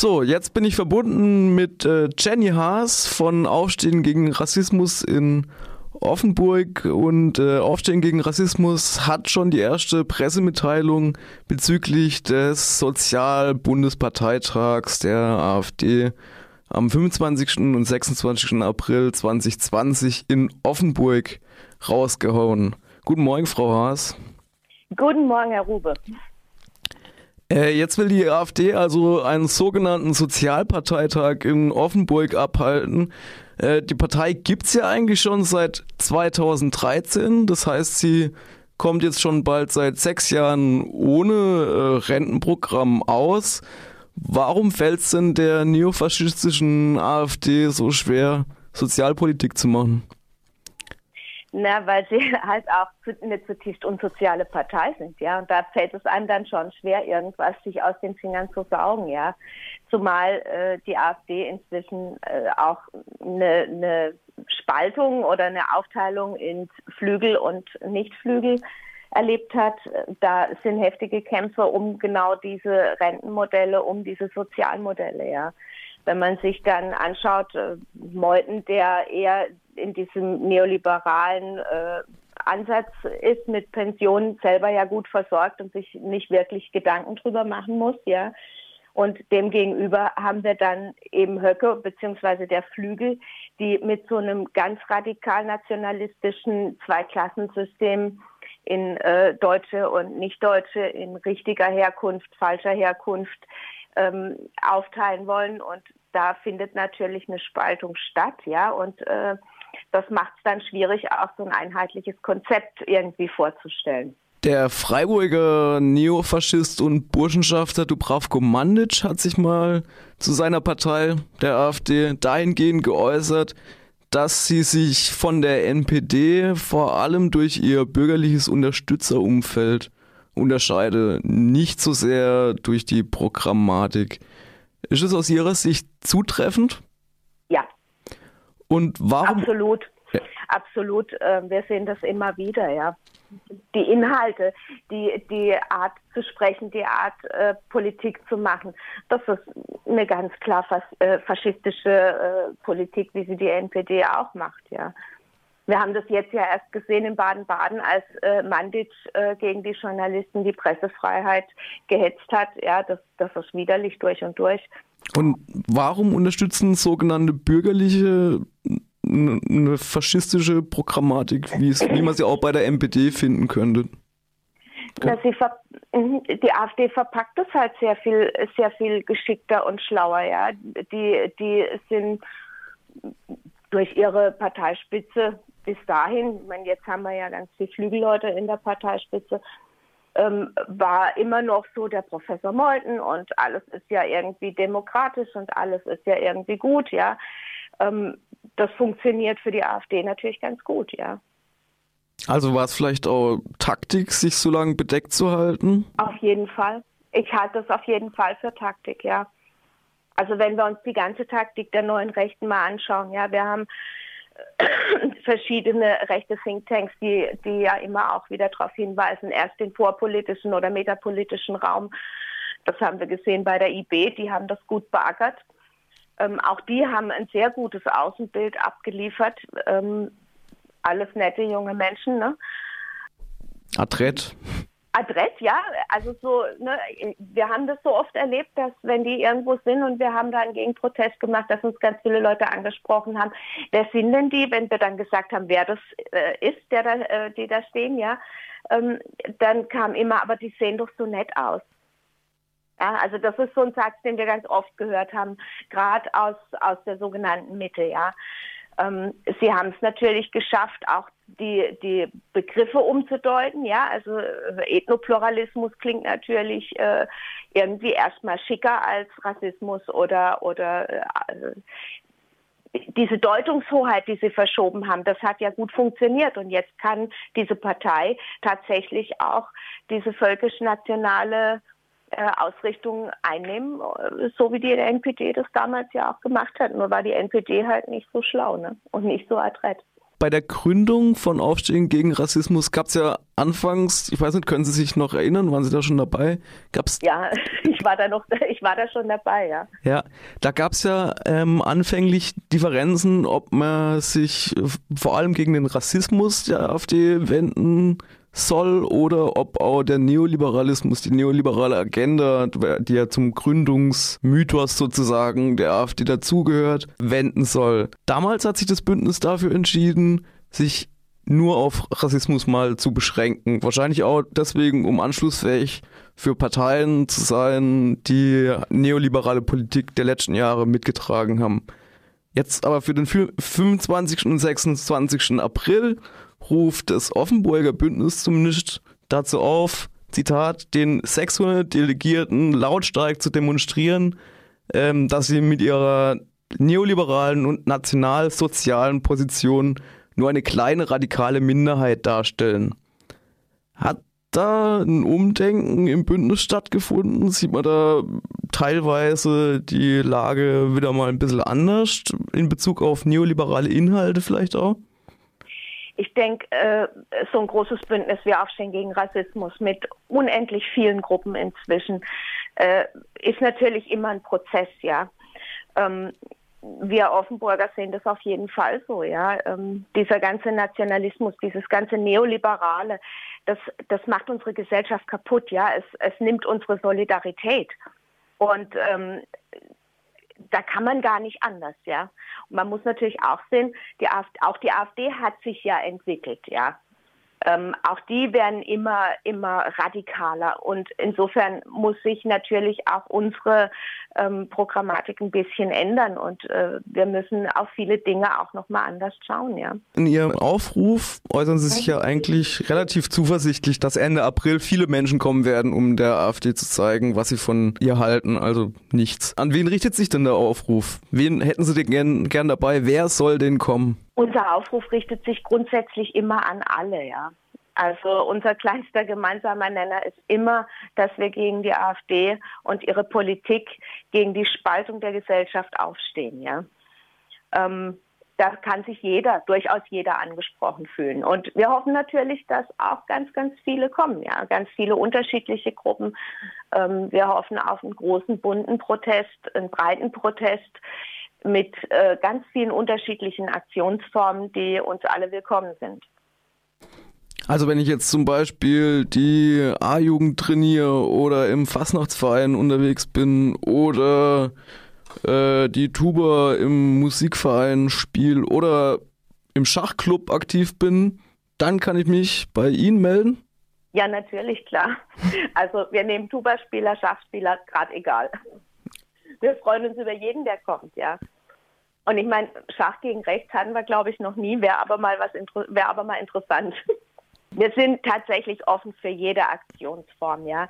So, jetzt bin ich verbunden mit äh, Jenny Haas von Aufstehen gegen Rassismus in Offenburg und äh, Aufstehen gegen Rassismus hat schon die erste Pressemitteilung bezüglich des Sozialbundesparteitags der AfD am 25. und 26. April 2020 in Offenburg rausgehauen. Guten Morgen, Frau Haas. Guten Morgen, Herr Rube. Äh, jetzt will die AfD also einen sogenannten Sozialparteitag in Offenburg abhalten. Äh, die Partei gibt's ja eigentlich schon seit 2013. Das heißt, sie kommt jetzt schon bald seit sechs Jahren ohne äh, Rentenprogramm aus. Warum fällt es denn der neofaschistischen AfD so schwer, Sozialpolitik zu machen? Na, weil sie halt auch eine zutiefst unsoziale Partei sind, ja. Und da fällt es einem dann schon schwer, irgendwas sich aus den Fingern zu saugen, ja. Zumal äh, die AfD inzwischen äh, auch eine, eine Spaltung oder eine Aufteilung in Flügel und Nichtflügel erlebt hat. Da sind heftige Kämpfe um genau diese Rentenmodelle, um diese Sozialmodelle, ja. Wenn man sich dann anschaut, äh, Meuthen, der eher in diesem neoliberalen äh, Ansatz ist, mit Pensionen selber ja gut versorgt und sich nicht wirklich Gedanken drüber machen muss, ja. Und demgegenüber haben wir dann eben Höcke beziehungsweise der Flügel, die mit so einem ganz radikal nationalistischen Zweiklassensystem in äh, Deutsche und Nicht-Deutsche, in richtiger Herkunft, falscher Herkunft ähm, aufteilen wollen. Und da findet natürlich eine Spaltung statt, ja. Und äh, das macht es dann schwierig, auch so ein einheitliches Konzept irgendwie vorzustellen. Der Freiburger Neofaschist und Burschenschafter Dubravko Mandic hat sich mal zu seiner Partei, der AfD, dahingehend geäußert, dass sie sich von der NPD vor allem durch ihr bürgerliches Unterstützerumfeld unterscheide, nicht so sehr durch die Programmatik. Ist es aus Ihrer Sicht zutreffend? Und warum? Absolut. Ja. Absolut. Ähm, wir sehen das immer wieder, ja. Die Inhalte, die, die Art zu sprechen, die Art äh, Politik zu machen, das ist eine ganz klar fas äh, faschistische äh, Politik, wie sie die NPD auch macht, ja. Wir haben das jetzt ja erst gesehen in Baden-Baden, als äh, Mandic äh, gegen die Journalisten die Pressefreiheit gehetzt hat. Ja, das, das ist widerlich durch und durch. Und warum unterstützen sogenannte bürgerliche eine faschistische Programmatik, wie, es, wie man sie auch bei der NPD finden könnte? Mhm, die AfD verpackt das halt sehr viel, sehr viel geschickter und schlauer, ja. Die, die sind durch ihre Parteispitze bis dahin, ich meine, jetzt haben wir ja ganz viele Flügelleute in der Parteispitze, ähm, war immer noch so der Professor Meuthen und alles ist ja irgendwie demokratisch und alles ist ja irgendwie gut, ja. Ähm, das funktioniert für die AfD natürlich ganz gut, ja. Also war es vielleicht auch Taktik, sich so lange bedeckt zu halten? Auf jeden Fall. Ich halte das auf jeden Fall für Taktik, ja. Also wenn wir uns die ganze Taktik der neuen Rechten mal anschauen, ja, wir haben verschiedene rechte Thinktanks, die, die ja immer auch wieder darauf hinweisen, erst den vorpolitischen oder metapolitischen Raum. Das haben wir gesehen bei der IB, die haben das gut beackert. Ähm, auch die haben ein sehr gutes Außenbild abgeliefert. Ähm, alles nette junge Menschen, ne? Adrett. Adrett, ja. Also so, ne, wir haben das so oft erlebt, dass wenn die irgendwo sind und wir haben da einen Gegenprotest gemacht, dass uns ganz viele Leute angesprochen haben, wer sind denn die, wenn wir dann gesagt haben, wer das äh, ist, der da, äh, die da stehen, ja, ähm, dann kam immer, aber die sehen doch so nett aus. Ja, also das ist so ein Satz, den wir ganz oft gehört haben, gerade aus, aus der sogenannten Mitte, ja. Ähm, sie haben es natürlich geschafft, auch die, die Begriffe umzudeuten. Ja, also äh, Ethnopluralismus klingt natürlich äh, irgendwie erstmal schicker als Rassismus oder, oder äh, diese Deutungshoheit, die sie verschoben haben, das hat ja gut funktioniert. Und jetzt kann diese Partei tatsächlich auch diese völkisch-nationale äh, Ausrichtung einnehmen, äh, so wie die NPD das damals ja auch gemacht hat. Nur war die NPD halt nicht so schlau ne? und nicht so adrett. Bei der Gründung von Aufstehen gegen Rassismus gab es ja anfangs, ich weiß nicht, können Sie sich noch erinnern, waren Sie da schon dabei? Gab's ja, ich war da noch, ich war da schon dabei, ja. Ja, da gab es ja ähm, anfänglich Differenzen, ob man sich vor allem gegen den Rassismus der AfD wenden soll oder ob auch der Neoliberalismus, die neoliberale Agenda, die ja zum Gründungsmythos sozusagen der AfD dazugehört, wenden soll. Damals hat sich das Bündnis dafür entschieden, sich nur auf Rassismus mal zu beschränken. Wahrscheinlich auch deswegen, um anschlussfähig für Parteien zu sein, die neoliberale Politik der letzten Jahre mitgetragen haben. Jetzt aber für den 25. und 26. April ruft das Offenburger Bündnis zumindest dazu auf, Zitat, den 600 Delegierten lautstark zu demonstrieren, ähm, dass sie mit ihrer neoliberalen und nationalsozialen Position nur eine kleine radikale Minderheit darstellen. Hat da ein Umdenken im Bündnis stattgefunden? Sieht man da teilweise die Lage wieder mal ein bisschen anders in Bezug auf neoliberale Inhalte vielleicht auch? Ich denke, äh, so ein großes Bündnis wie Aufstehen gegen Rassismus mit unendlich vielen Gruppen inzwischen äh, ist natürlich immer ein Prozess, ja. Ähm, wir Offenburger sehen das auf jeden Fall so, ja. Ähm, dieser ganze Nationalismus, dieses ganze Neoliberale, das, das macht unsere Gesellschaft kaputt, ja. Es, es nimmt unsere Solidarität. Und ähm, da kann man gar nicht anders, ja. Und man muss natürlich auch sehen, die AfD, auch die AfD hat sich ja entwickelt, ja. Ähm, auch die werden immer, immer radikaler. Und insofern muss sich natürlich auch unsere ähm, Programmatik ein bisschen ändern. Und äh, wir müssen auf viele Dinge auch nochmal anders schauen, ja. In Ihrem Aufruf äußern Sie sich ja eigentlich relativ zuversichtlich, dass Ende April viele Menschen kommen werden, um der AfD zu zeigen, was sie von ihr halten. Also nichts. An wen richtet sich denn der Aufruf? Wen hätten Sie denn gern, gern dabei? Wer soll denn kommen? Unser Aufruf richtet sich grundsätzlich immer an alle, ja. Also unser kleinster gemeinsamer Nenner ist immer, dass wir gegen die AfD und ihre Politik, gegen die Spaltung der Gesellschaft aufstehen, ja. Ähm, da kann sich jeder, durchaus jeder angesprochen fühlen. Und wir hoffen natürlich, dass auch ganz, ganz viele kommen, ja, ganz viele unterschiedliche Gruppen. Ähm, wir hoffen auf einen großen, bunten Protest, einen breiten Protest mit äh, ganz vielen unterschiedlichen Aktionsformen, die uns alle willkommen sind. Also wenn ich jetzt zum Beispiel die A-Jugend trainiere oder im Fastnachtsverein unterwegs bin oder äh, die Tuba im Musikverein spiele oder im Schachclub aktiv bin, dann kann ich mich bei Ihnen melden? Ja, natürlich, klar. Also wir nehmen Tuba-Spieler, Schachspieler, gerade egal. Wir freuen uns über jeden, der kommt, ja. Und ich meine, Schach gegen Rechts hatten wir, glaube ich, noch nie. Wäre aber mal aber mal interessant. Wir sind tatsächlich offen für jede Aktionsform, ja.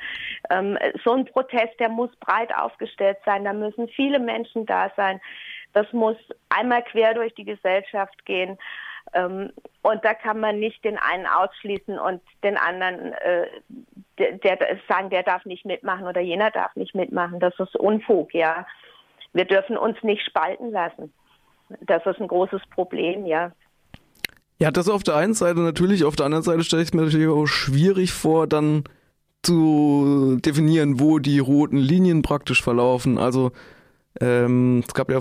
Ähm, so ein Protest, der muss breit aufgestellt sein, da müssen viele Menschen da sein. Das muss einmal quer durch die Gesellschaft gehen. Ähm, und da kann man nicht den einen ausschließen und den anderen äh, der, der sagen, der darf nicht mitmachen oder jener darf nicht mitmachen. Das ist Unfug, ja. Wir dürfen uns nicht spalten lassen. Das ist ein großes Problem, ja. Ja, das auf der einen Seite natürlich, auf der anderen Seite stelle ich es mir natürlich auch schwierig vor, dann zu definieren, wo die roten Linien praktisch verlaufen. Also ähm, es gab ja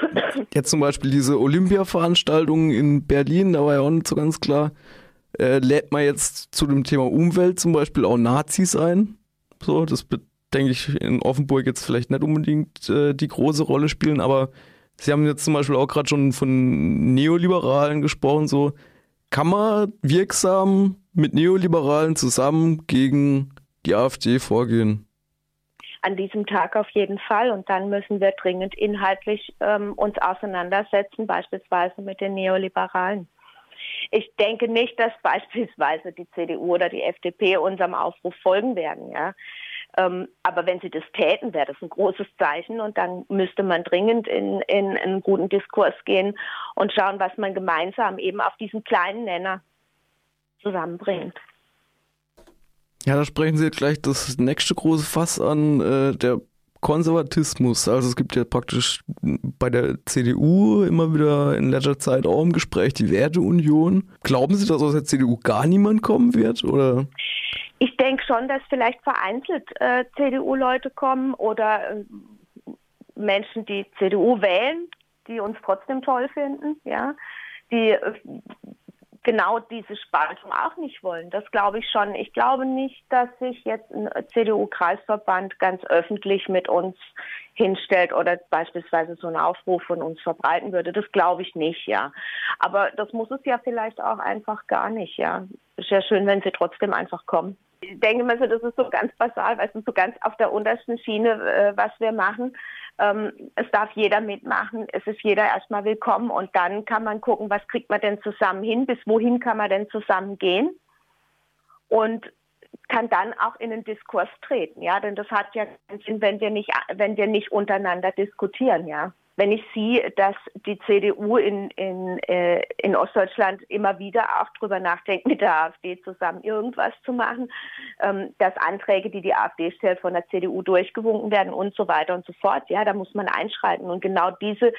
jetzt zum Beispiel diese Olympia-Veranstaltungen in Berlin, da war ja auch nicht so ganz klar, äh, lädt man jetzt zu dem Thema Umwelt zum Beispiel auch Nazis ein. So, das denke ich in Offenburg jetzt vielleicht nicht unbedingt äh, die große Rolle spielen, aber Sie haben jetzt zum Beispiel auch gerade schon von Neoliberalen gesprochen. So kann man wirksam mit Neoliberalen zusammen gegen die AfD vorgehen? An diesem Tag auf jeden Fall. Und dann müssen wir dringend inhaltlich ähm, uns auseinandersetzen, beispielsweise mit den Neoliberalen. Ich denke nicht, dass beispielsweise die CDU oder die FDP unserem Aufruf folgen werden. Ja. Ähm, aber wenn sie das täten, wäre das ein großes Zeichen und dann müsste man dringend in, in, einen guten Diskurs gehen und schauen, was man gemeinsam eben auf diesen kleinen Nenner zusammenbringt. Ja, da sprechen Sie gleich das nächste große Fass an, äh, der Konservatismus. Also es gibt ja praktisch bei der CDU immer wieder in letzter Zeit auch im Gespräch die Werteunion. Glauben Sie, dass aus der CDU gar niemand kommen wird? Oder? Ich denke schon, dass vielleicht vereinzelt äh, CDU-Leute kommen oder äh, Menschen, die CDU wählen, die uns trotzdem toll finden, ja, die äh, genau diese Spaltung auch nicht wollen. Das glaube ich schon. Ich glaube nicht, dass sich jetzt ein CDU-Kreisverband ganz öffentlich mit uns hinstellt oder beispielsweise so einen Aufruf von uns verbreiten würde. Das glaube ich nicht, ja. Aber das muss es ja vielleicht auch einfach gar nicht, ja. Ist ja schön, wenn sie trotzdem einfach kommen. Ich denke mal so, das ist so ganz basal, weil es ist so ganz auf der untersten Schiene, äh, was wir machen. Ähm, es darf jeder mitmachen, es ist jeder erstmal willkommen und dann kann man gucken, was kriegt man denn zusammen hin, bis wohin kann man denn zusammen gehen und kann dann auch in den Diskurs treten, ja, denn das hat ja keinen Sinn, wenn wir nicht, wenn wir nicht untereinander diskutieren, ja wenn ich sehe, dass die CDU in, in, äh, in Ostdeutschland immer wieder auch drüber nachdenkt, mit der AfD zusammen irgendwas zu machen, ähm, dass Anträge, die die AfD stellt, von der CDU durchgewunken werden und so weiter und so fort. Ja, da muss man einschreiten. Und genau diese,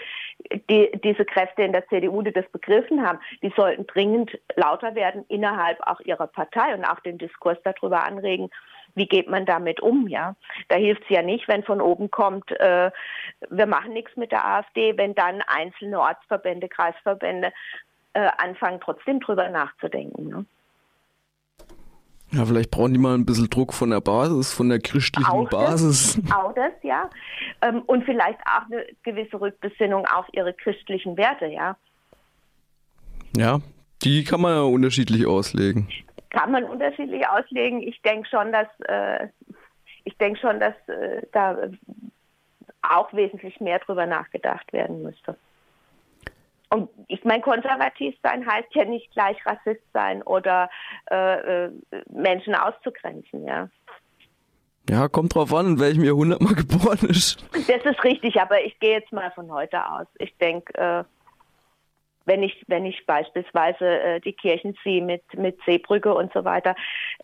die, diese Kräfte in der CDU, die das begriffen haben, die sollten dringend lauter werden innerhalb auch ihrer Partei und auch den Diskurs darüber anregen, wie geht man damit um, ja? Da hilft es ja nicht, wenn von oben kommt, äh, wir machen nichts mit der AfD, wenn dann einzelne Ortsverbände, Kreisverbände äh, anfangen, trotzdem drüber nachzudenken. Ne? Ja, vielleicht brauchen die mal ein bisschen Druck von der Basis, von der christlichen auch Basis. Das, auch das, ja. Ähm, und vielleicht auch eine gewisse Rückbesinnung auf ihre christlichen Werte, ja. Ja, die kann man ja unterschiedlich auslegen kann man unterschiedlich auslegen. Ich denke schon, dass äh, ich denke schon, dass äh, da auch wesentlich mehr drüber nachgedacht werden müsste. Und ich meine, konservativ sein heißt ja nicht gleich Rassist sein oder äh, äh Menschen auszugrenzen, ja. Ja, kommt drauf an, in welchem Jahrhundert man geboren ist. Das ist richtig, aber ich gehe jetzt mal von heute aus. Ich denke, äh, wenn ich, wenn ich beispielsweise äh, die Kirchen ziehe mit, mit Seebrücke und so weiter,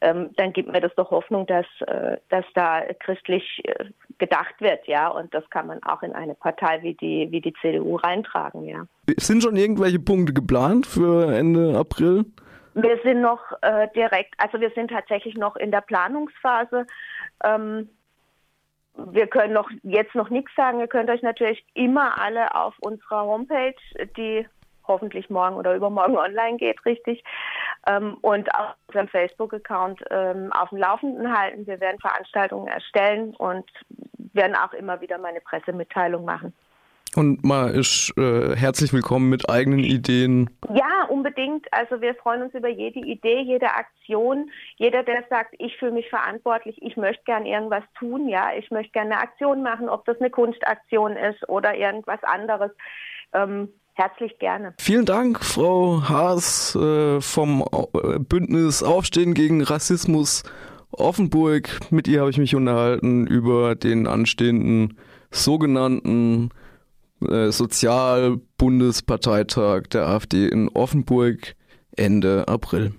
ähm, dann gibt mir das doch Hoffnung, dass, äh, dass da christlich äh, gedacht wird, ja. Und das kann man auch in eine Partei wie die, wie die CDU reintragen, ja. Sind schon irgendwelche Punkte geplant für Ende April? Wir sind noch äh, direkt, also wir sind tatsächlich noch in der Planungsphase. Ähm, wir können noch jetzt noch nichts sagen. Ihr könnt euch natürlich immer alle auf unserer Homepage, die hoffentlich morgen oder übermorgen online geht, richtig. Ähm, und auf unserem Facebook-Account ähm, auf dem Laufenden halten. Wir werden Veranstaltungen erstellen und werden auch immer wieder meine Pressemitteilung machen. Und man ist äh, herzlich willkommen mit eigenen Ideen. Ja, unbedingt. Also wir freuen uns über jede Idee, jede Aktion. Jeder, der sagt, ich fühle mich verantwortlich, ich möchte gern irgendwas tun, ja, ich möchte gerne eine Aktion machen, ob das eine Kunstaktion ist oder irgendwas anderes. Ähm, Herzlich gerne. Vielen Dank, Frau Haas äh, vom äh, Bündnis Aufstehen gegen Rassismus Offenburg. Mit ihr habe ich mich unterhalten über den anstehenden sogenannten äh, Sozialbundesparteitag der AfD in Offenburg Ende April.